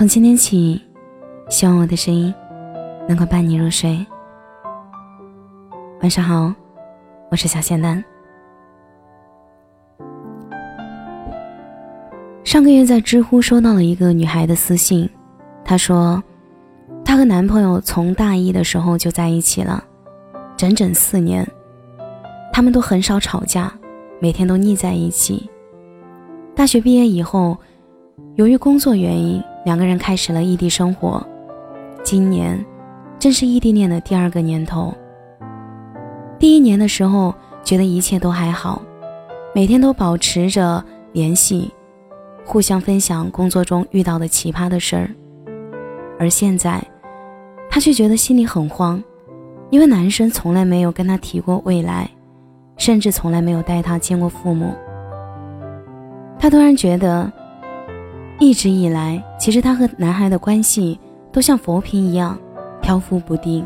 从今天起，希望我的声音能够伴你入睡。晚上好，我是小仙丹。上个月在知乎收到了一个女孩的私信，她说，她和男朋友从大一的时候就在一起了，整整四年，他们都很少吵架，每天都腻在一起。大学毕业以后，由于工作原因。两个人开始了异地生活，今年正是异地恋的第二个年头。第一年的时候，觉得一切都还好，每天都保持着联系，互相分享工作中遇到的奇葩的事儿。而现在，她却觉得心里很慌，因为男生从来没有跟她提过未来，甚至从来没有带她见过父母。她突然觉得。一直以来，其实他和男孩的关系都像浮萍一样漂浮不定。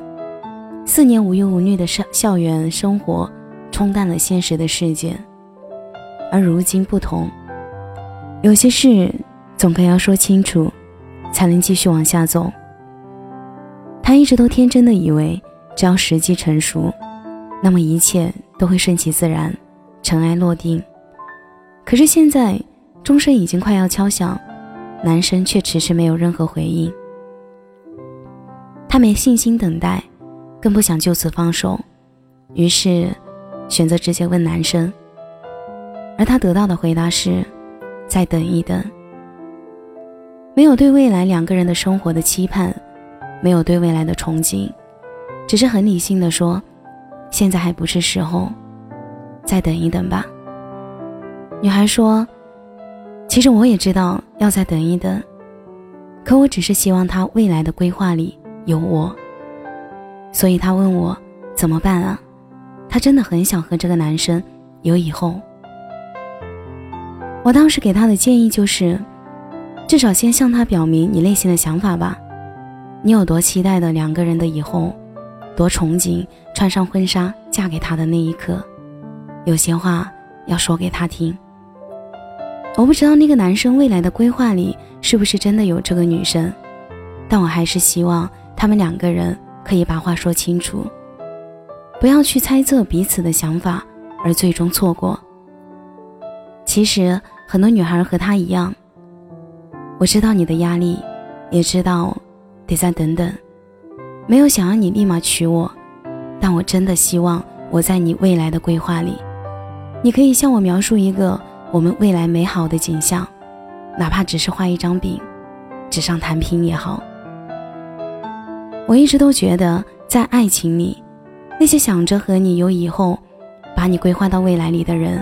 四年无忧无虑的校校园生活，冲淡了现实的世界。而如今不同，有些事总该要说清楚，才能继续往下走。他一直都天真的以为，只要时机成熟，那么一切都会顺其自然，尘埃落定。可是现在，钟声已经快要敲响。男生却迟迟没有任何回应，他没信心等待，更不想就此放手，于是选择直接问男生。而他得到的回答是：再等一等。没有对未来两个人的生活的期盼，没有对未来的憧憬，只是很理性的说：现在还不是时候，再等一等吧。女孩说。其实我也知道要再等一等，可我只是希望他未来的规划里有我。所以他问我怎么办啊？他真的很想和这个男生有以后。我当时给他的建议就是，至少先向他表明你内心的想法吧。你有多期待的两个人的以后，多憧憬穿上婚纱嫁给他的那一刻，有些话要说给他听。我不知道那个男生未来的规划里是不是真的有这个女生，但我还是希望他们两个人可以把话说清楚，不要去猜测彼此的想法而最终错过。其实很多女孩和他一样，我知道你的压力，也知道得再等等，没有想要你立马娶我，但我真的希望我在你未来的规划里，你可以向我描述一个。我们未来美好的景象，哪怕只是画一张饼，纸上谈兵也好。我一直都觉得，在爱情里，那些想着和你有以后，把你规划到未来里的人，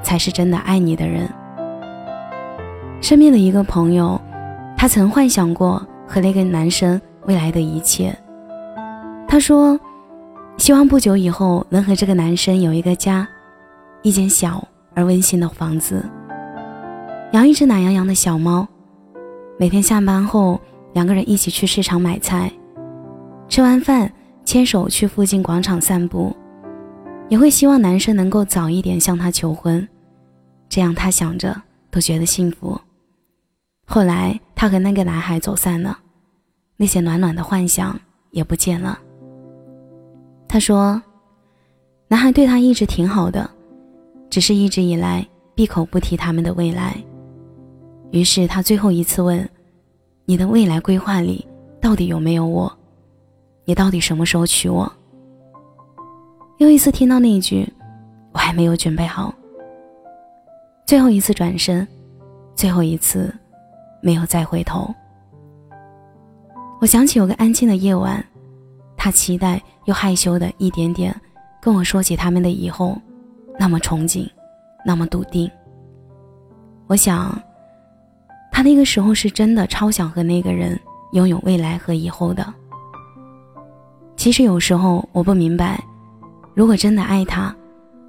才是真的爱你的人。身边的一个朋友，他曾幻想过和那个男生未来的一切。他说，希望不久以后能和这个男生有一个家，一间小。而温馨的房子，养一只懒洋洋的小猫，每天下班后两个人一起去市场买菜，吃完饭牵手去附近广场散步，也会希望男生能够早一点向她求婚，这样她想着都觉得幸福。后来她和那个男孩走散了，那些暖暖的幻想也不见了。她说，男孩对她一直挺好的。只是一直以来闭口不提他们的未来，于是他最后一次问：“你的未来规划里到底有没有我？你到底什么时候娶我？”又一次听到那一句：“我还没有准备好。”最后一次转身，最后一次没有再回头。我想起有个安静的夜晚，他期待又害羞的一点点跟我说起他们的以后。那么憧憬，那么笃定。我想，他那个时候是真的超想和那个人拥有未来和以后的。其实有时候我不明白，如果真的爱他，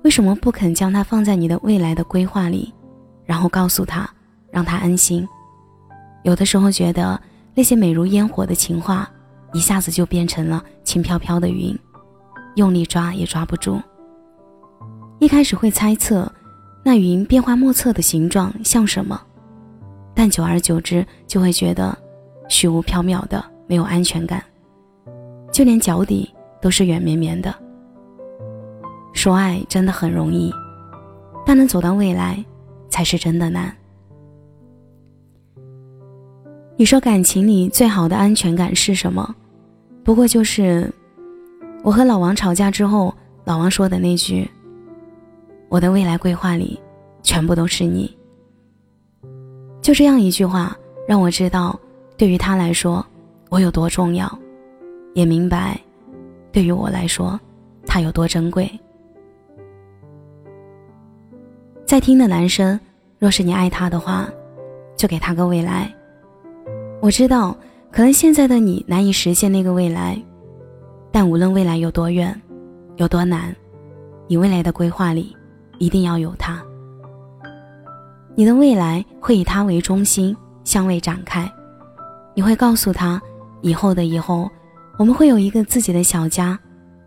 为什么不肯将他放在你的未来的规划里，然后告诉他，让他安心？有的时候觉得那些美如烟火的情话，一下子就变成了轻飘飘的云，用力抓也抓不住。一开始会猜测，那云变化莫测的形状像什么，但久而久之就会觉得，虚无缥缈的，没有安全感，就连脚底都是软绵绵的。说爱真的很容易，但能走到未来，才是真的难。你说感情里最好的安全感是什么？不过就是我和老王吵架之后，老王说的那句：“我的未来规划里全部都是你。”就这样一句话，让我知道对于他来说我有多重要，也明白对于我来说他有多珍贵。在听的男生，若是你爱他的话，就给他个未来。我知道，可能现在的你难以实现那个未来，但无论未来有多远，有多难，你未来的规划里一定要有他。你的未来会以他为中心向外展开，你会告诉他，以后的以后，我们会有一个自己的小家，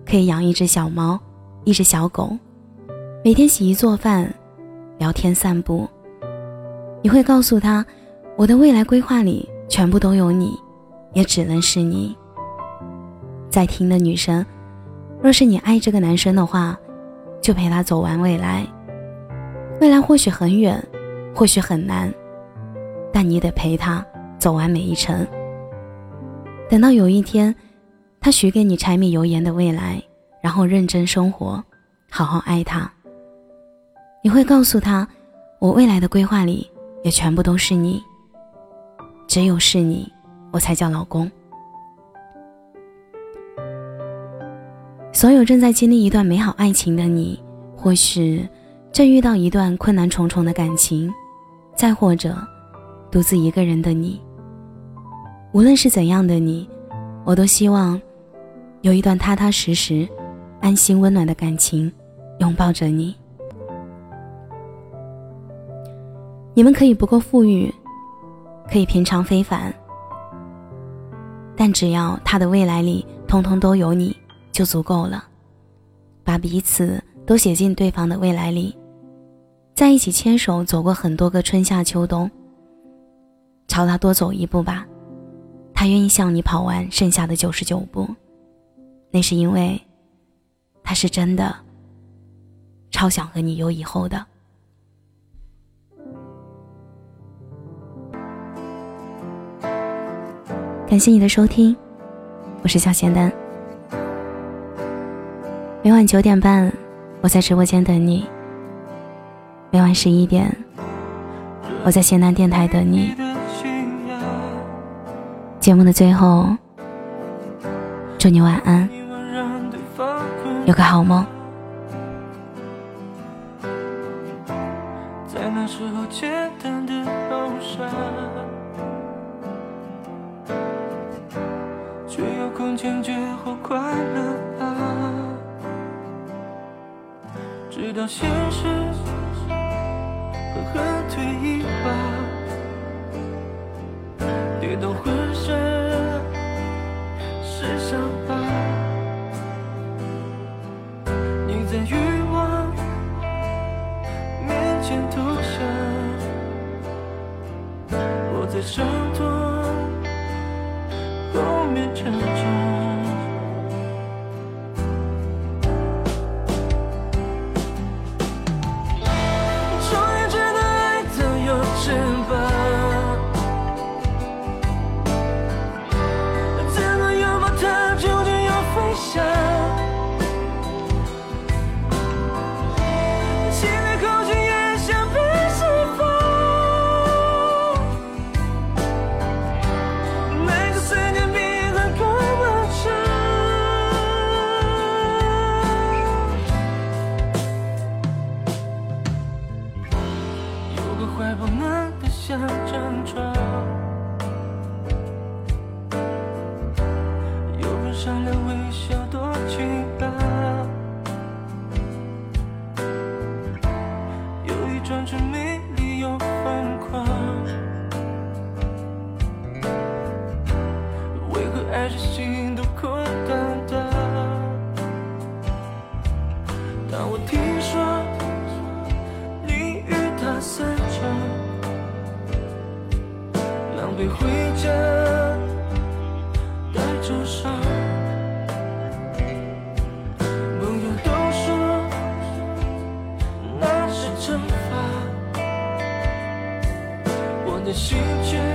可以养一只小猫，一只小狗，每天洗衣做饭，聊天散步。你会告诉他，我的未来规划里。全部都有你，也只能是你。在听的女生，若是你爱这个男生的话，就陪他走完未来。未来或许很远，或许很难，但你得陪他走完每一程。等到有一天，他许给你柴米油盐的未来，然后认真生活，好好爱他。你会告诉他，我未来的规划里也全部都是你。只有是你，我才叫老公。所有正在经历一段美好爱情的你，或许正遇到一段困难重重的感情，再或者独自一个人的你。无论是怎样的你，我都希望有一段踏踏实实、安心温暖的感情拥抱着你。你们可以不够富裕。可以平常非凡，但只要他的未来里通通都有你，就足够了。把彼此都写进对方的未来里，在一起牵手走过很多个春夏秋冬。朝他多走一步吧，他愿意向你跑完剩下的九十九步，那是因为他是真的超想和你有以后的。感谢你的收听，我是小咸蛋。每晚九点半，我在直播间等你；每晚十一点，我在咸南电台等你。节目的最后，祝你晚安，有个好梦。在那时候简单的空前绝后快乐啊！直到现实。备回家，带着伤。朋友都说那是惩罚，我的心却。